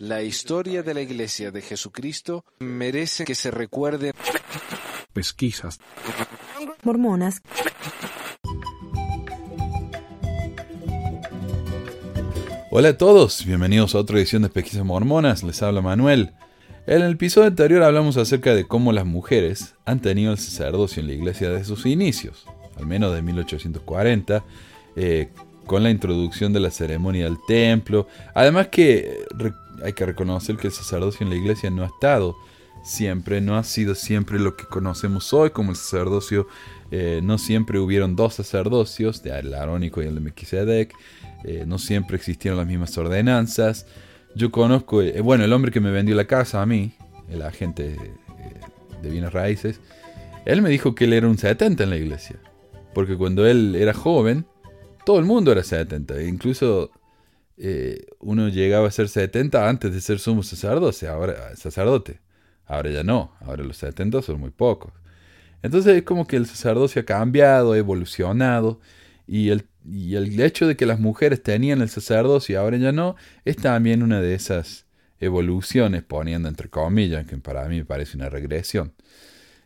La historia de la Iglesia de Jesucristo merece que se recuerde. Pesquisas. Mormonas. Hola a todos, bienvenidos a otra edición de Pesquisas Mormonas, les habla Manuel. En el episodio anterior hablamos acerca de cómo las mujeres han tenido el sacerdocio en la iglesia desde sus inicios, al menos de 1840, eh, con la introducción de la ceremonia del templo. Además que hay que reconocer que el sacerdocio en la iglesia no ha estado siempre, no ha sido siempre lo que conocemos hoy como el sacerdocio. Eh, no siempre hubieron dos sacerdocios, el arónico y el de Melquisedec. Eh, no siempre existieron las mismas ordenanzas. Yo conozco, eh, bueno, el hombre que me vendió la casa a mí, el agente de bienes raíces, él me dijo que él era un 70 en la iglesia. Porque cuando él era joven, todo el mundo era 70. Incluso eh, uno llegaba a ser 70 antes de ser sumo sacerdote, ahora, sacerdote. Ahora ya no, ahora los 70 son muy pocos. Entonces es como que el sacerdocio ha cambiado, ha evolucionado, y el, y el hecho de que las mujeres tenían el sacerdocio y ahora ya no, es también una de esas evoluciones, poniendo entre comillas, que para mí me parece una regresión.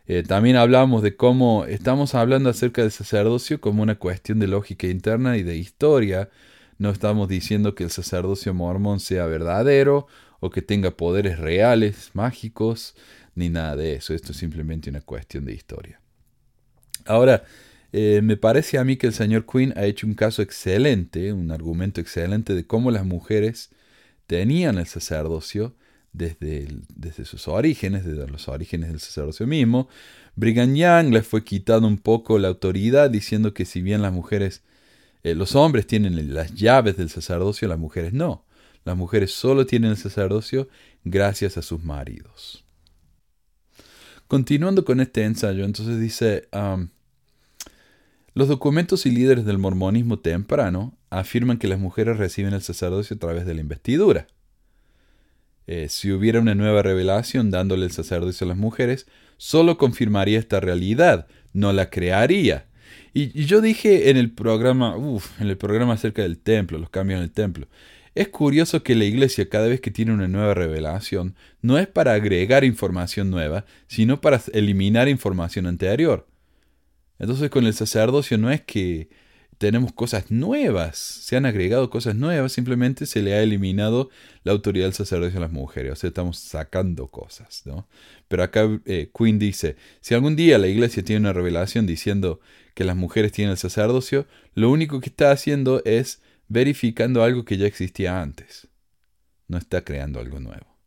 Eh, también hablamos de cómo estamos hablando acerca del sacerdocio como una cuestión de lógica interna y de historia, no estamos diciendo que el sacerdocio mormón sea verdadero o que tenga poderes reales, mágicos, ni nada de eso. Esto es simplemente una cuestión de historia. Ahora, eh, me parece a mí que el señor Quinn ha hecho un caso excelente, un argumento excelente de cómo las mujeres tenían el sacerdocio desde, desde sus orígenes, desde los orígenes del sacerdocio mismo. Brigham Young les fue quitando un poco la autoridad diciendo que si bien las mujeres eh, los hombres tienen las llaves del sacerdocio, las mujeres no. Las mujeres solo tienen el sacerdocio gracias a sus maridos. Continuando con este ensayo, entonces dice, los documentos y líderes del mormonismo temprano afirman que las mujeres reciben el sacerdocio a través de la investidura. Eh, si hubiera una nueva revelación dándole el sacerdocio a las mujeres, solo confirmaría esta realidad, no la crearía. Y, yo dije en el programa, en el programa acerca del templo, los cambios en el templo. Es curioso que la iglesia cada vez que tiene una nueva revelación no es para agregar información nueva, sino para eliminar información anterior. Entonces con el sacerdocio no es que tenemos cosas nuevas, se han agregado cosas nuevas, simplemente se le ha eliminado la autoridad del sacerdocio a las mujeres, o sea, estamos sacando cosas, ¿no? Pero acá eh, Quinn dice, si algún día la iglesia tiene una revelación diciendo que las mujeres tienen el sacerdocio, lo único que está haciendo es verificando algo que ya existía antes. No está creando algo nuevo.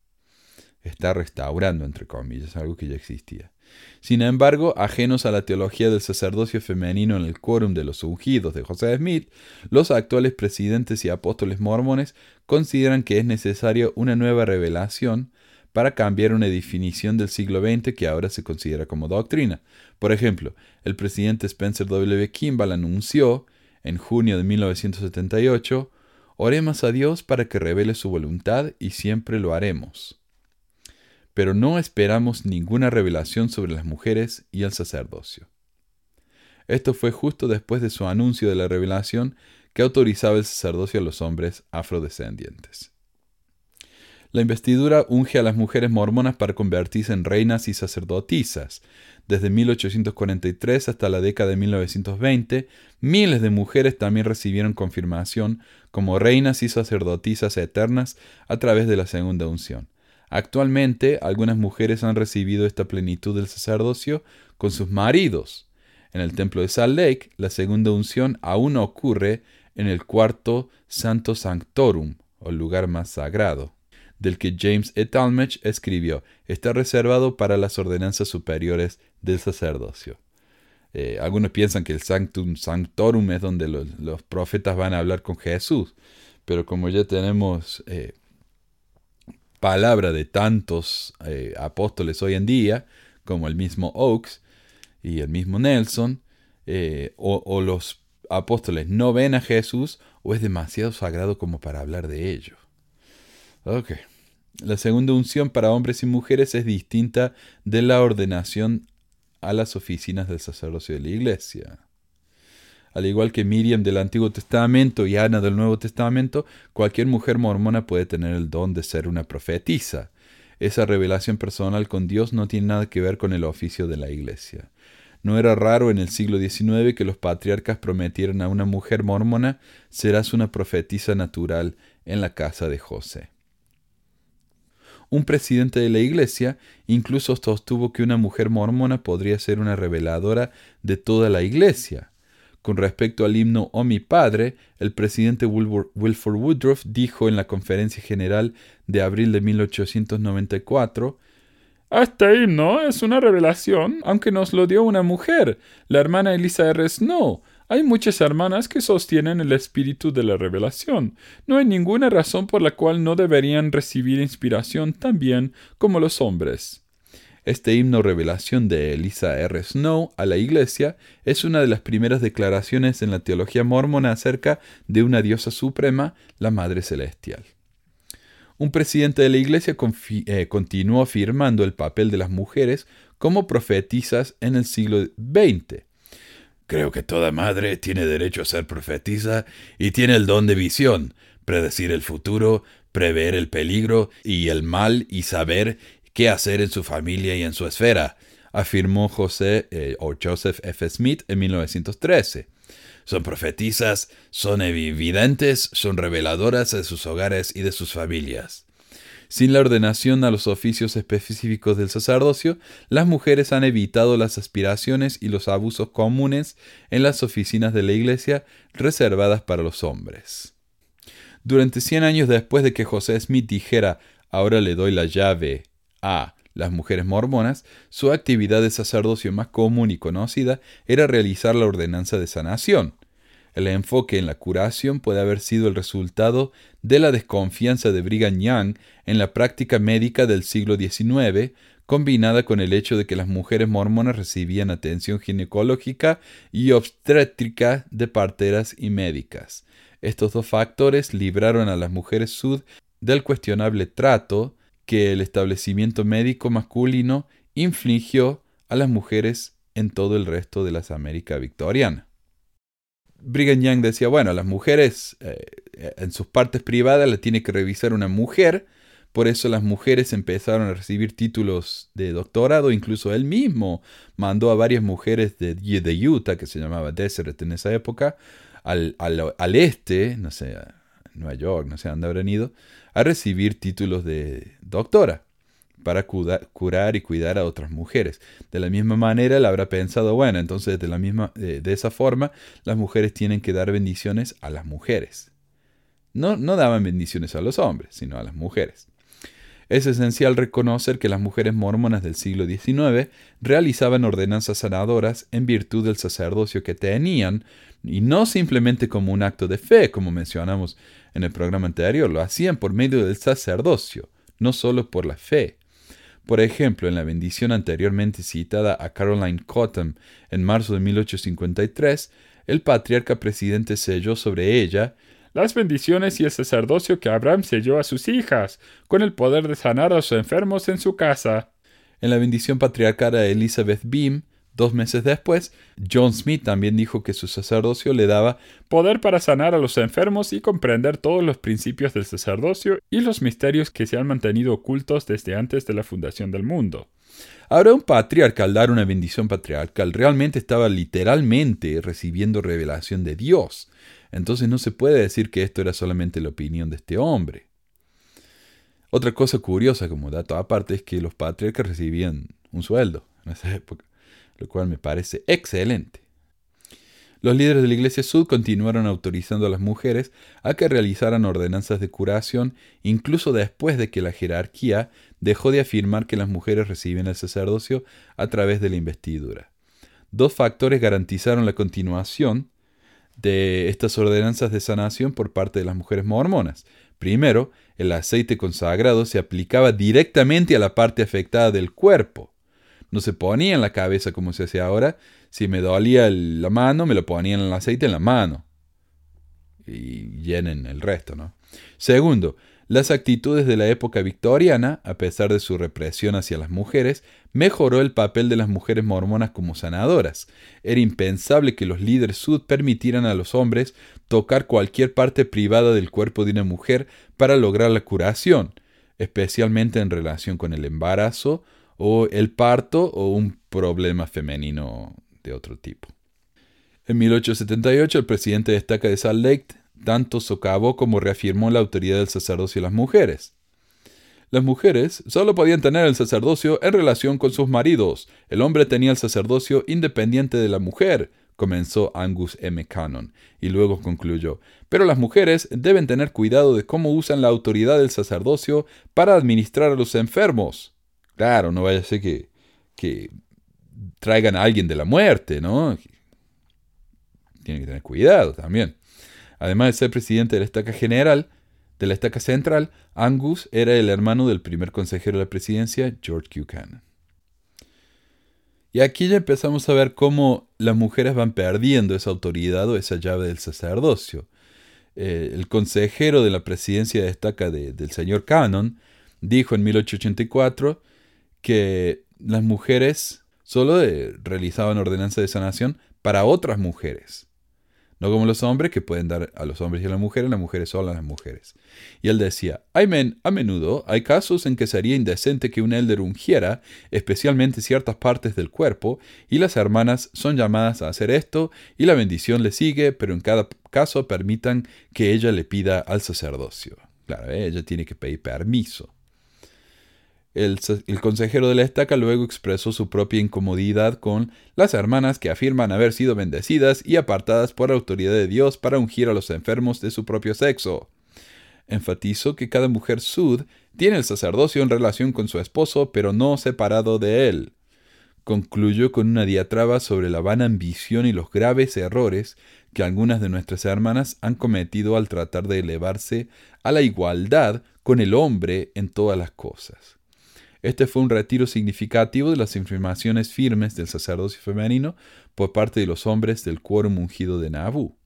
Está restaurando, entre comillas, algo que ya existía. Sin embargo, ajenos a la teología del sacerdocio femenino en el quórum de los ungidos de José Smith, los actuales presidentes y apóstoles mormones consideran que es necesaria una nueva revelación para cambiar una definición del siglo XX que ahora se considera como doctrina. Por ejemplo, el presidente Spencer W. Kimball anunció, en junio de 1978, Oremos a Dios para que revele su voluntad y siempre lo haremos. Pero no esperamos ninguna revelación sobre las mujeres y el sacerdocio. Esto fue justo después de su anuncio de la revelación que autorizaba el sacerdocio a los hombres afrodescendientes. La investidura unge a las mujeres mormonas para convertirse en reinas y sacerdotisas. Desde 1843 hasta la década de 1920, miles de mujeres también recibieron confirmación como reinas y sacerdotisas eternas a través de la segunda unción. Actualmente, algunas mujeres han recibido esta plenitud del sacerdocio con sus maridos. En el templo de Salt Lake, la segunda unción aún ocurre en el cuarto Santo Sanctorum, o lugar más sagrado del que James E. Talmage escribió, está reservado para las ordenanzas superiores del sacerdocio. Eh, algunos piensan que el Sanctum Sanctorum es donde los, profetas van a hablar con Jesús, pero como ya tenemos eh, palabra de tantos eh, apóstoles hoy en día, como el mismo Oakes y el mismo Nelson, o, o los apóstoles no ven a Jesús o es demasiado sagrado como para hablar de ello. Ok. La segunda unción para hombres y mujeres es distinta de la ordenación a las oficinas del sacerdocio de la iglesia. Al igual que Miriam del Antiguo Testamento y Ana del Nuevo Testamento, cualquier mujer mormona puede tener el don de ser una profetisa. Esa revelación personal con Dios no tiene nada que ver con el oficio de la iglesia. No era raro en el siglo XIX que los patriarcas prometieran a una mujer mormona serás una profetisa natural en la casa de José. Un presidente de la iglesia incluso sostuvo que una mujer mormona podría ser una reveladora de toda la iglesia. Con respecto al himno Oh mi Padre, el presidente Wilford Woodruff dijo en la conferencia general de abril de 1894 Este himno es una revelación, aunque nos lo dio una mujer, la hermana Elisa R. Snow, hay muchas hermanas que sostienen el espíritu de la revelación. No hay ninguna razón por la cual no deberían recibir inspiración tan bien como los hombres. Este himno revelación de Elisa R. Snow a la Iglesia es una de las primeras declaraciones en la teología mormona acerca de una diosa suprema, la Madre Celestial. Un presidente de la Iglesia eh, continuó afirmando el papel de las mujeres como profetizas en el siglo XX. Creo que toda madre tiene derecho a ser profetisa y tiene el don de visión, predecir el futuro, prever el peligro y el mal y saber qué hacer en su familia y en su esfera, afirmó José eh, o Joseph F. Smith en 1913. Son profetizas, son evidentes, son reveladoras de sus hogares y de sus familias. Sin la ordenación a los oficios específicos del sacerdocio, las mujeres han evitado las aspiraciones y los abusos comunes en las oficinas de la Iglesia reservadas para los hombres. Durante cien años después de que José Smith dijera ahora le doy la llave a las mujeres mormonas, su actividad de sacerdocio más común y conocida era realizar la ordenanza de sanación. El enfoque en la curación puede haber sido el resultado de la desconfianza de Brigham Young en la práctica médica del siglo XIX, combinada con el hecho de que las mujeres mormonas recibían atención ginecológica y obstétrica de parteras y médicas. Estos dos factores libraron a las mujeres sud del cuestionable trato que el establecimiento médico masculino infligió a las mujeres en todo el resto de las Américas victorianas. Brigham Young decía, bueno, las mujeres eh, en sus partes privadas las tiene que revisar una mujer, por eso las mujeres empezaron a recibir títulos de doctorado, incluso él mismo mandó a varias mujeres de, de Utah, que se llamaba Desert en esa época, al, al, este, no sé, Nueva York, no sé dónde habrán ido, a recibir títulos de doctora para curar y cuidar a otras mujeres. De la misma manera, él habrá pensado, bueno, entonces de, la misma, de esa forma, las mujeres tienen que dar bendiciones a las mujeres. No, no daban bendiciones a los hombres, sino a las mujeres. Es esencial reconocer que las mujeres mormonas del siglo XIX realizaban ordenanzas sanadoras en virtud del sacerdocio que tenían, y no simplemente como un acto de fe, como mencionamos en el programa anterior, lo hacían por medio del sacerdocio, no solo por la fe. Por ejemplo, en la bendición anteriormente citada a Caroline Cotton en marzo de 1853, el patriarca presidente selló sobre ella las bendiciones y el sacerdocio que Abraham selló a sus hijas, con el poder de sanar a los enfermos en su casa. En la bendición patriarcal a Elizabeth Beam, Dos meses después, John Smith también dijo que su sacerdocio le daba poder para sanar a los enfermos y comprender todos los principios del sacerdocio y los misterios que se han mantenido ocultos desde antes de la fundación del mundo. Ahora un patriarca al dar una bendición patriarcal realmente estaba literalmente recibiendo revelación de Dios. Entonces no se puede decir que esto era solamente la opinión de este hombre. Otra cosa curiosa como dato aparte es que los patriarcas recibían un sueldo en esa época lo cual me parece excelente. Los líderes de la Iglesia Sud continuaron autorizando a las mujeres a que realizaran ordenanzas de curación incluso después de que la jerarquía dejó de afirmar que las mujeres reciben el sacerdocio a través de la investidura. Dos factores garantizaron la continuación de estas ordenanzas de sanación por parte de las mujeres mormonas. Primero, el aceite consagrado se aplicaba directamente a la parte afectada del cuerpo, no se ponía en la cabeza como se hace ahora. Si me dolía la mano, me lo ponían en el aceite en la mano. Y llenen el resto, ¿no? Segundo, Las actitudes de la época victoriana, a pesar de su represión hacia las mujeres, mejoró el papel de las mujeres mormonas como sanadoras. Era impensable que los líderes sud permitieran a los hombres tocar cualquier parte privada del cuerpo de una mujer para lograr la curación, especialmente en relación con el embarazo o el parto o un problema femenino de otro tipo. En 1878 el presidente destaca de Salt Lake tanto socavó como reafirmó la autoridad del sacerdocio de las mujeres. Las mujeres solo podían tener el sacerdocio en relación con sus maridos. El hombre tenía el sacerdocio independiente de la mujer, comenzó Angus M. Cannon, y luego concluyó, pero las mujeres deben tener cuidado de cómo usan la autoridad del sacerdocio para administrar a los enfermos. Claro, no vaya a ser que, traigan a alguien de la muerte, ¿no? Tienen que tener cuidado también. Además de ser presidente de la estaca general, de la estaca central, Angus era el hermano del primer consejero de la presidencia, George Buchanan. Y aquí ya empezamos a ver cómo las mujeres van perdiendo esa autoridad o esa llave del sacerdocio. Eh, el consejero de la presidencia de estaca del señor Cannon dijo en 1884 que las mujeres solo eh, realizaban ordenanza de sanación para otras mujeres no como los hombres que pueden dar a los hombres y a las mujeres, las mujeres solo a las mujeres. Y él decía, a menudo hay casos en que sería indecente que un elder ungiera, especialmente ciertas partes del cuerpo, y las hermanas son llamadas a hacer esto, y la bendición le sigue, pero en cada caso permitan que ella le pida al sacerdocio. Claro, ella tiene que pedir permiso. El, consejero de la estaca luego expresó su propia incomodidad con las hermanas que afirman haber sido bendecidas y apartadas por autoridad de Dios para ungir a los enfermos de su propio sexo. Enfatizó que cada mujer sud tiene el sacerdocio en relación con su esposo, pero no separado de él. Concluyó con una diatraba sobre la vana ambición y los graves errores que algunas de nuestras hermanas han cometido al tratar de elevarse a la igualdad con el hombre en todas las cosas. Este fue un retiro significativo de las afirmaciones firmes del sacerdocio femenino por parte de los hombres del quórum ungido de Nauvoo.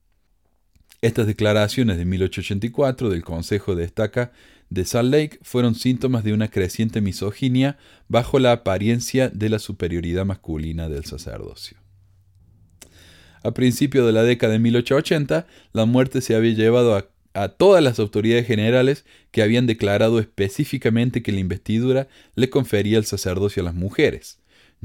Estas declaraciones de 1884 del Consejo de Estaca de Salt Lake fueron síntomas de una creciente misoginia bajo la apariencia de la superioridad masculina del sacerdocio. A principios de la década de 1880, la muerte se había llevado a a todas las autoridades generales que habían declarado específicamente que la investidura le confería el sacerdocio a las mujeres.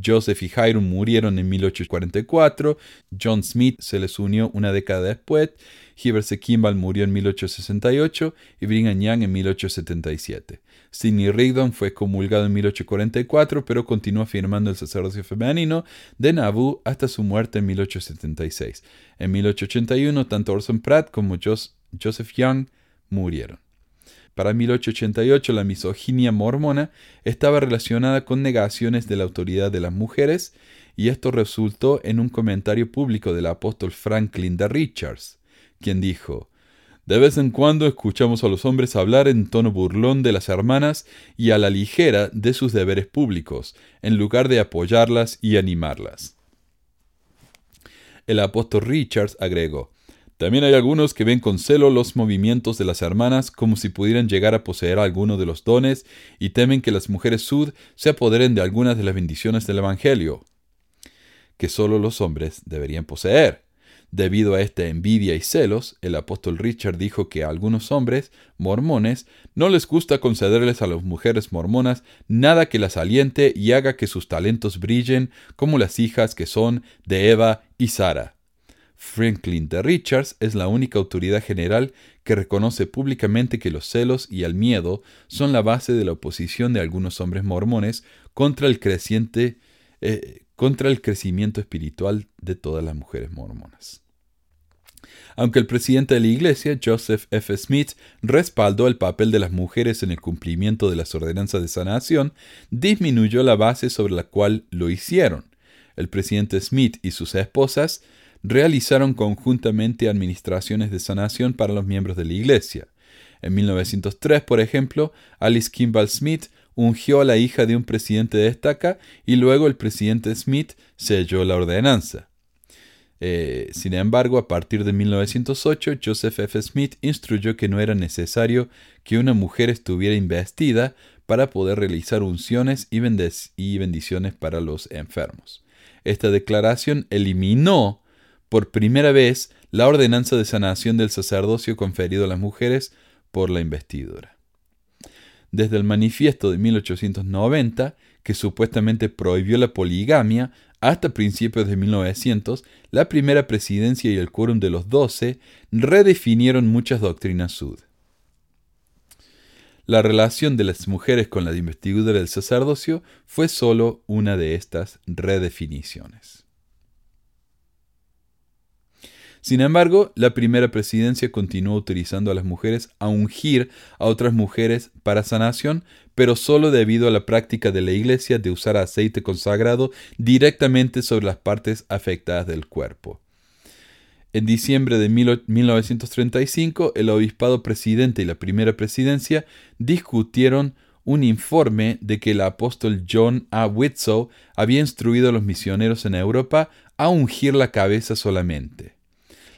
Joseph y Hiram murieron en 1844, John Smith se les unió una década después, Heber Kimball murió en 1868 y Brigham Young en 1877. Sidney Rigdon fue comulgado en 1844, pero continuó firmando el sacerdocio femenino de Nauvoo hasta su muerte en 1876. En 1881, tanto Orson Pratt como Joseph Young murieron. Para 1888 la misoginia mormona estaba relacionada con negaciones de la autoridad de las mujeres y esto resultó en un comentario público del apóstol Franklin de Richards, quien dijo, De vez en cuando escuchamos a los hombres hablar en tono burlón de las hermanas y a la ligera de sus deberes públicos, en lugar de apoyarlas y animarlas. El apóstol Richards agregó, también hay algunos que ven con celo los movimientos de las hermanas como si pudieran llegar a poseer alguno de los dones y temen que las mujeres sud se apoderen de algunas de las bendiciones del Evangelio, que solo los hombres deberían poseer. Debido a esta envidia y celos, el apóstol Richard dijo que a algunos hombres mormones no les gusta concederles a las mujeres mormonas nada que las aliente y haga que sus talentos brillen como las hijas que son de Eva y Sara. Franklin de Richards es la única autoridad general que reconoce públicamente que los celos y el miedo son la base de la oposición de algunos hombres mormones contra el, creciente, eh, contra el crecimiento espiritual de todas las mujeres mormonas. Aunque el presidente de la Iglesia, Joseph F. Smith, respaldó el papel de las mujeres en el cumplimiento de las ordenanzas de sanación, disminuyó la base sobre la cual lo hicieron. El presidente Smith y sus esposas realizaron conjuntamente administraciones de sanación para los miembros de la Iglesia. En 1903, por ejemplo, Alice Kimball Smith ungió a la hija de un presidente de estaca y luego el presidente Smith selló la ordenanza. Eh, sin embargo, a partir de 1908, Joseph F. Smith instruyó que no era necesario que una mujer estuviera investida para poder realizar unciones y, y bendiciones para los enfermos. Esta declaración eliminó por primera vez la ordenanza de sanación del sacerdocio conferido a las mujeres por la investidura. Desde el manifiesto de 1890, que supuestamente prohibió la poligamia, hasta principios de 1900, la primera presidencia y el quórum de los doce redefinieron muchas doctrinas sud. La relación de las mujeres con la investidura del sacerdocio fue sólo una de estas redefiniciones. Sin embargo, la primera presidencia continuó utilizando a las mujeres a ungir a otras mujeres para sanación, pero solo debido a la práctica de la Iglesia de usar aceite consagrado directamente sobre las partes afectadas del cuerpo. En diciembre de 1935, el obispado presidente y la primera presidencia discutieron un informe de que el apóstol John A. Whitsoe había instruido a los misioneros en Europa a ungir la cabeza solamente.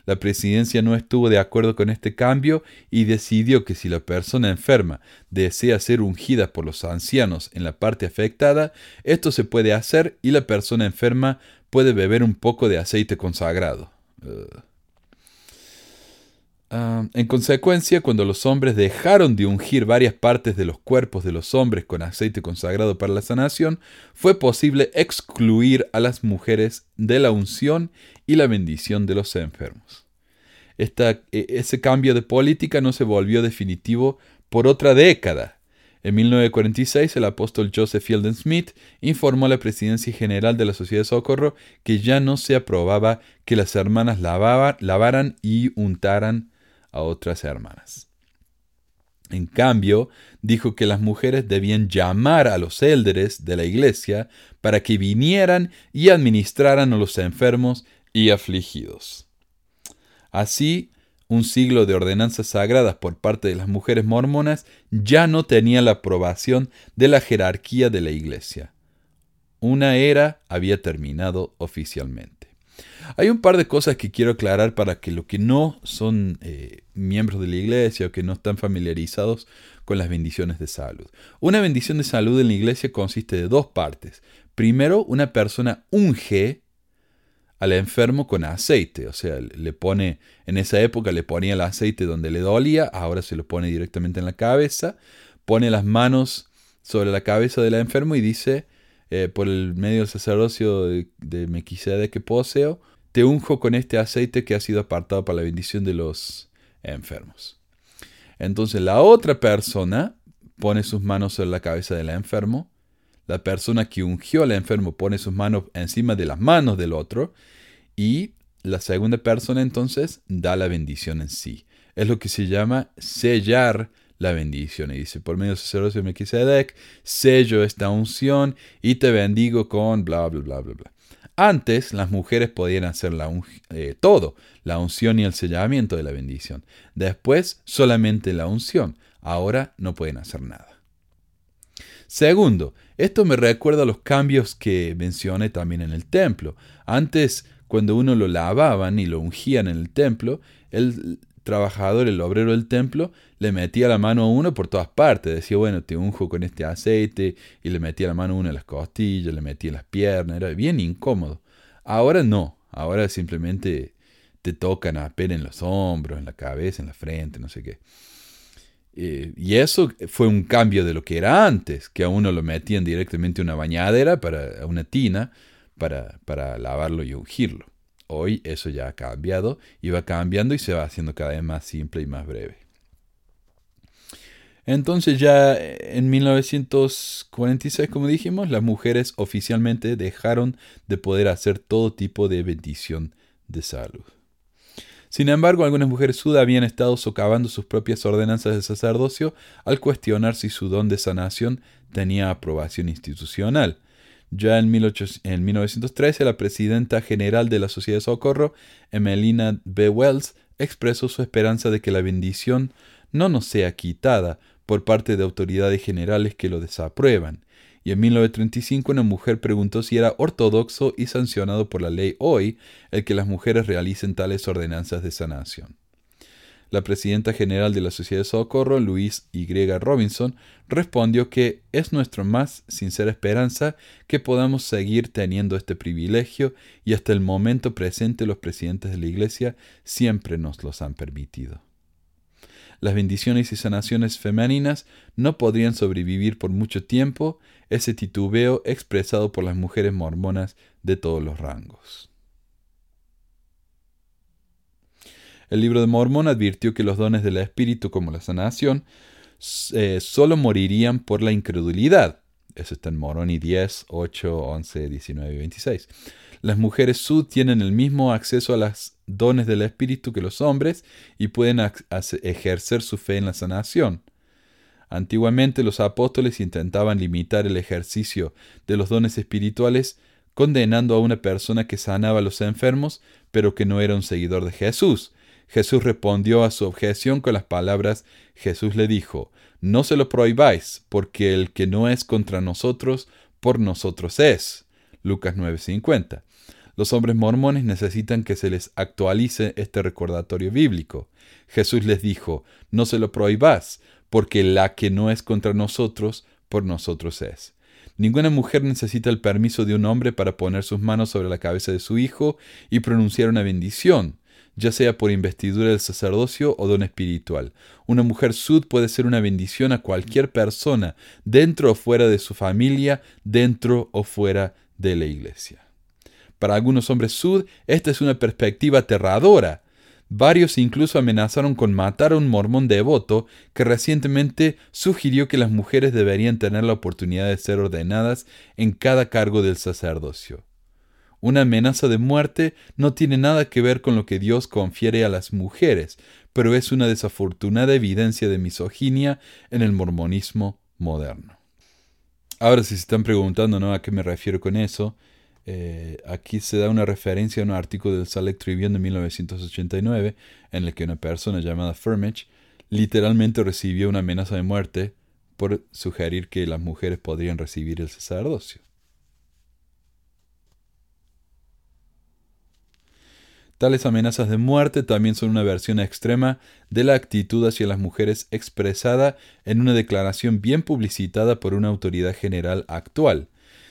La presidencia no estuvo de acuerdo con este cambio y decidió que si la persona enferma desea ser ungida por los ancianos en la parte afectada, esto se puede hacer y la persona enferma puede beber un poco de aceite consagrado. Ah, en consecuencia, cuando los hombres dejaron de ungir varias partes de los cuerpos de los hombres con aceite consagrado para la sanación, fue posible excluir a las mujeres de la unción y la bendición de los enfermos. E, ese cambio de política no se volvió definitivo por otra década. En 1946, el apóstol Joseph Fielding Smith informó a la presidencia general de la Sociedad de Socorro que ya no se aprobaba que las hermanas lavaran y untaran a otras hermanas. En cambio, dijo que las mujeres debían llamar a los élderes de la iglesia para que vinieran y administraran a los enfermos y afligidos. Así, un siglo de ordenanzas sagradas por parte de las mujeres mormonas ya no tenía la aprobación de la jerarquía de la iglesia. Una era había terminado oficialmente. Hay un par de cosas que quiero aclarar para que los que no son eh, miembros de la iglesia o que no están familiarizados con las bendiciones de salud. Una bendición de salud en la iglesia consiste de dos partes. Primero, una persona unge al enfermo con aceite, o sea, le pone, en esa época le ponía el aceite donde le dolía, ahora se lo pone directamente en la cabeza, pone las manos sobre la cabeza del enfermo y dice, eh, por el medio sacerdocio de, de que poseo, te unjo con este aceite que ha sido apartado para la bendición de los enfermos. Entonces la otra persona pone sus manos sobre la cabeza del enfermo, la persona que ungió al enfermo pone sus manos encima de las manos del otro y la segunda persona entonces da la bendición en sí. Es lo que se llama sellar la bendición. Y dice, por medio del sacerdocio de Melquisedec, sello esta unción y te bendigo con bla, bla, bla, bla, bla. Antes las mujeres podían hacer la eh, todo, la unción y el sellamiento de la bendición. Después solamente la unción. Ahora no pueden hacer nada. Segundo, esto me recuerda a los cambios que mencioné también en el templo. Antes, cuando uno lo lavaban y lo ungían en el templo, el trabajador, el obrero del templo, le metía la mano a uno por todas partes. Decía, bueno, te unjo con este aceite, y le metía la mano a uno en las costillas, le metía en las piernas, era bien incómodo. Ahora no, ahora simplemente te tocan apenas en los hombros, en la cabeza, en la frente, no sé qué. Eh, y eso fue un cambio de lo que era antes, que a uno lo metían directamente en una bañadera, para, una tina, para, para lavarlo y ungirlo. Hoy eso ya ha cambiado y va cambiando y se va haciendo cada vez más simple y más breve. Entonces ya en 1946, como dijimos, las mujeres oficialmente dejaron de poder hacer todo tipo de bendición de salud. Sin embargo, algunas mujeres sudas habían estado socavando sus propias ordenanzas de sacerdocio al cuestionar si su don de sanación tenía aprobación institucional. Ya en, 1913, la presidenta general de la Sociedad de Socorro, Emelina B. Wells, expresó su esperanza de que la bendición no nos sea quitada por parte de autoridades generales que lo desaprueban, y en 1935 una mujer preguntó si era ortodoxo y sancionado por la ley hoy el que las mujeres realicen tales ordenanzas de sanación. La presidenta general de la Sociedad de Socorro, Louise Y. Robinson, respondió que es nuestra más sincera esperanza que podamos seguir teniendo este privilegio y hasta el momento presente los presidentes de la Iglesia siempre nos los han permitido. Las bendiciones y sanaciones femeninas no podrían sobrevivir por mucho tiempo ese titubeo expresado por las mujeres mormonas de todos los rangos. El libro de Mormón advirtió que los dones del Espíritu, como la sanación, eh, solo morirían por la incredulidad. Eso está en Moroni 10, 8, 11, 19 y 26. Las mujeres sud tienen el mismo acceso a los dones del Espíritu que los hombres y pueden ejercer su fe en la sanación. Antiguamente los apóstoles intentaban limitar el ejercicio de los dones espirituales condenando a una persona que sanaba a los enfermos, pero que no era un seguidor de Jesús, Jesús respondió a su objeción con las palabras, Jesús le dijo, No se lo prohibáis, porque el que no es contra nosotros, por nosotros es. Lucas 9:50. Los hombres mormones necesitan que se les actualice este recordatorio bíblico. Jesús les dijo, No se lo prohibás, porque la que no es contra nosotros, por nosotros es. Ninguna mujer necesita el permiso de un hombre para poner sus manos sobre la cabeza de su hijo y pronunciar una bendición ya sea por investidura del sacerdocio o don espiritual. Una mujer sud puede ser una bendición a cualquier persona, dentro o fuera de su familia, dentro o fuera de la iglesia. Para algunos hombres sud, esta es una perspectiva aterradora. Varios incluso amenazaron con matar a un mormón devoto que recientemente sugirió que las mujeres deberían tener la oportunidad de ser ordenadas en cada cargo del sacerdocio. Una amenaza de muerte no tiene nada que ver con lo que Dios confiere a las mujeres, pero es una desafortunada evidencia de misoginia en el mormonismo moderno. Ahora, si se están preguntando a qué me refiero con eso, eh, aquí se da una referencia a un artículo del Salt Tribune de 1989 en el que una persona llamada Firmage literalmente recibió una amenaza de muerte por sugerir que las mujeres podrían recibir el sacerdocio. Tales amenazas de muerte también son una versión extrema de la actitud hacia las mujeres expresada en una declaración bien publicitada por una autoridad general actual.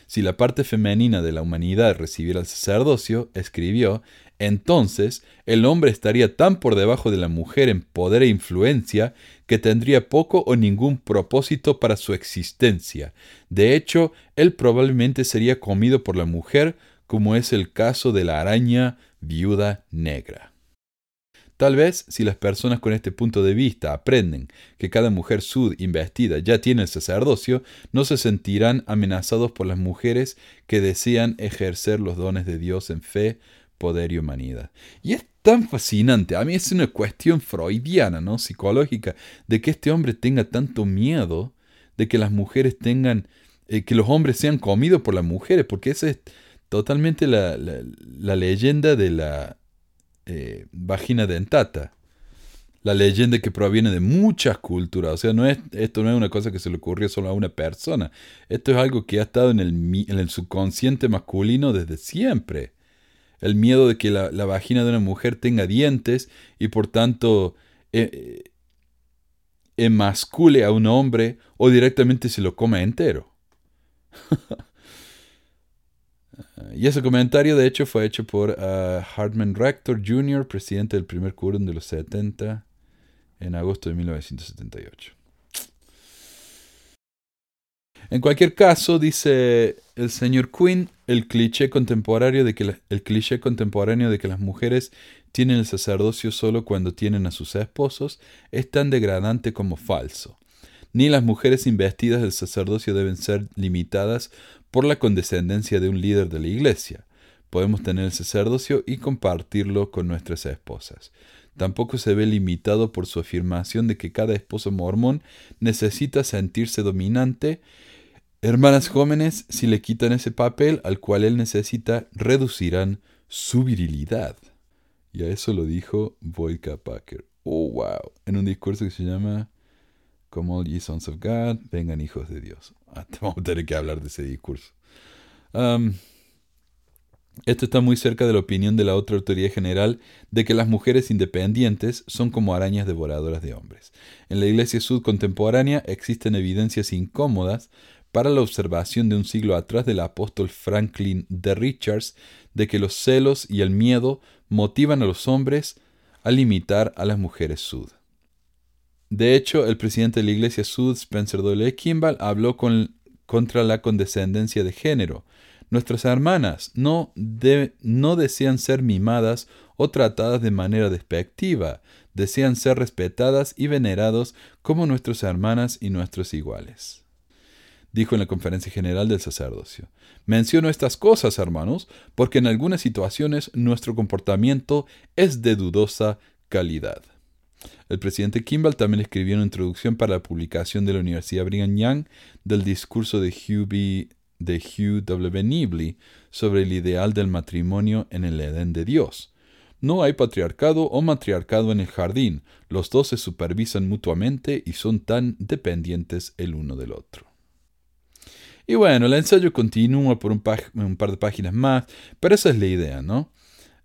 Si la parte femenina de la humanidad recibiera el sacerdocio, escribió, entonces el hombre estaría tan por debajo de la mujer en poder e influencia que tendría poco o ningún propósito para su existencia. De hecho, él probablemente sería comido por la mujer, como es el caso de la araña viuda negra. Tal vez si las personas con este punto de vista aprenden que cada mujer sud investida ya tiene el sacerdocio, no se sentirán amenazados por las mujeres que desean ejercer los dones de Dios en fe, poder y humanidad. Y es tan fascinante, a mí es una cuestión freudiana, ¿no? psicológica, de que este hombre tenga tanto miedo de que las mujeres tengan, eh, que los hombres sean comidos por las mujeres, porque ese es totalmente la, leyenda de la eh, vagina dentata. La leyenda que proviene de muchas culturas. O sea, no es, esto no es una cosa que se le ocurrió solo a una persona. Esto es algo que ha estado en el, en subconsciente masculino desde siempre. El miedo de que la, vagina de una mujer tenga dientes y por tanto eh, emascule a un hombre o directamente se lo coma entero. Y ese comentario, de hecho, fue hecho por uh, Hartman Rector Jr., presidente del primer quórum de los 70, en agosto de 1978. En cualquier caso, dice el señor Quinn, el cliché contemporáneo de que el cliché contemporáneo de que las mujeres tienen el sacerdocio solo cuando tienen a sus esposos es tan degradante como falso. Ni las mujeres investidas del sacerdocio deben ser limitadas por la condescendencia de un líder de la iglesia. Podemos tener el sacerdocio y compartirlo con nuestras esposas. Tampoco se ve limitado por su afirmación de que cada esposo mormón necesita sentirse dominante. Hermanas jóvenes, si le quitan ese papel al cual él necesita, reducirán su virilidad. Y a eso lo dijo Boyka Packer. Oh, wow. En un discurso que se llama Como ye sons of God, vengan hijos de Dios. Ah, vamos a tener que hablar de ese discurso. Esto está muy cerca de la opinión de la otra autoridad general de que las mujeres independientes son como arañas devoradoras de hombres. En la Iglesia Sud contemporánea existen evidencias incómodas para la observación de un siglo atrás del apóstol Franklin de Richards de que los celos y el miedo motivan a los hombres a limitar a las mujeres Sud. De hecho, el presidente de la Iglesia Sud, Spencer W. Kimball, habló contra la condescendencia de género. Nuestras hermanas no, no desean ser mimadas o tratadas de manera despectiva, desean ser respetadas y venerados como nuestras hermanas y nuestros iguales. Dijo en la conferencia general del sacerdocio. Menciono estas cosas, hermanos, porque en algunas situaciones nuestro comportamiento es de dudosa calidad. El presidente Kimball también escribió una introducción para la publicación de la Universidad Brigham Young del discurso de Hugh, B, W. Nibley sobre el ideal del matrimonio en el Edén de Dios. No hay patriarcado o matriarcado en el jardín, los dos se supervisan mutuamente y son tan dependientes el uno del otro. Y bueno, el ensayo continúa por un par de páginas más, pero esa es la idea, ¿no?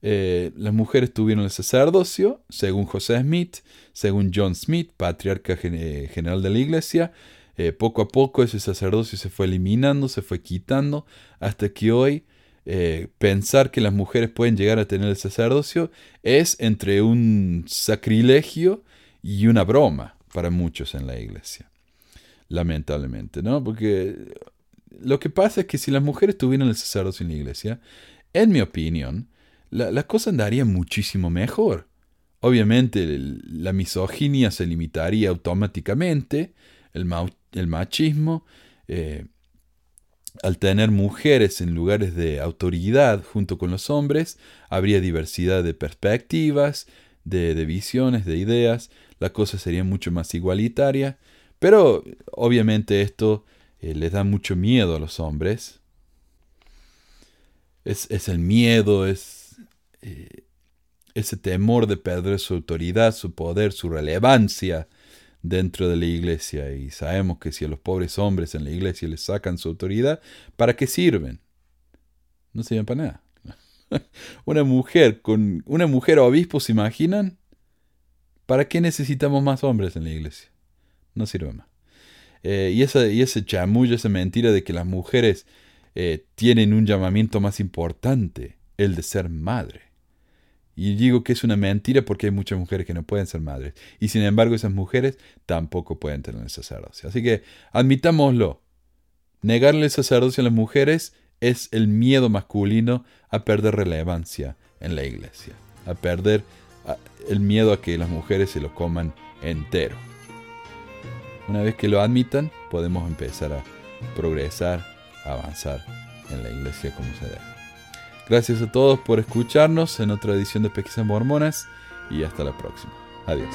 Eh, las mujeres tuvieron el sacerdocio, según José Smith, según John Smith, patriarca eh, general de la iglesia. Eh, poco a poco ese sacerdocio se fue eliminando, se fue quitando, hasta que hoy pensar que las mujeres pueden llegar a tener el sacerdocio es entre un sacrilegio y una broma para muchos en la iglesia. Lamentablemente, ¿no? Porque lo que pasa es que si las mujeres tuvieran el sacerdocio en la iglesia, en mi opinión, la, las cosas andarían muchísimo mejor. Obviamente la misoginia se limitaría automáticamente, el, el machismo, eh, al tener mujeres en lugares de autoridad junto con los hombres, habría diversidad de perspectivas, de, visiones, de ideas, la cosa sería mucho más igualitaria, pero obviamente esto eh, les da mucho miedo a los hombres. Es, es el miedo, es eh, ese temor de perder su autoridad, su poder, su relevancia dentro de la iglesia. Y sabemos que si a los pobres hombres en la iglesia les sacan su autoridad, ¿para qué sirven? No sirven para nada. una mujer con una mujer obispo, ¿se imaginan? ¿Para qué necesitamos más hombres en la iglesia? No sirve más. Eh, y, y ese chamullo, esa mentira de que las mujeres eh, tienen un llamamiento más importante, el de ser madre. Y digo que es una mentira porque hay muchas mujeres que no pueden ser madres. Y sin embargo esas mujeres tampoco pueden tener el sacerdocio. Así que admitámoslo. Negarle el sacerdocio a las mujeres es el miedo masculino a perder relevancia en la iglesia. A perder el miedo a que las mujeres se lo coman entero. Una vez que lo admitan, podemos empezar a progresar, a avanzar en la iglesia como se debe. Gracias a todos por escucharnos en otra edición de Pesquisas Mormonas y hasta la próxima. Adiós.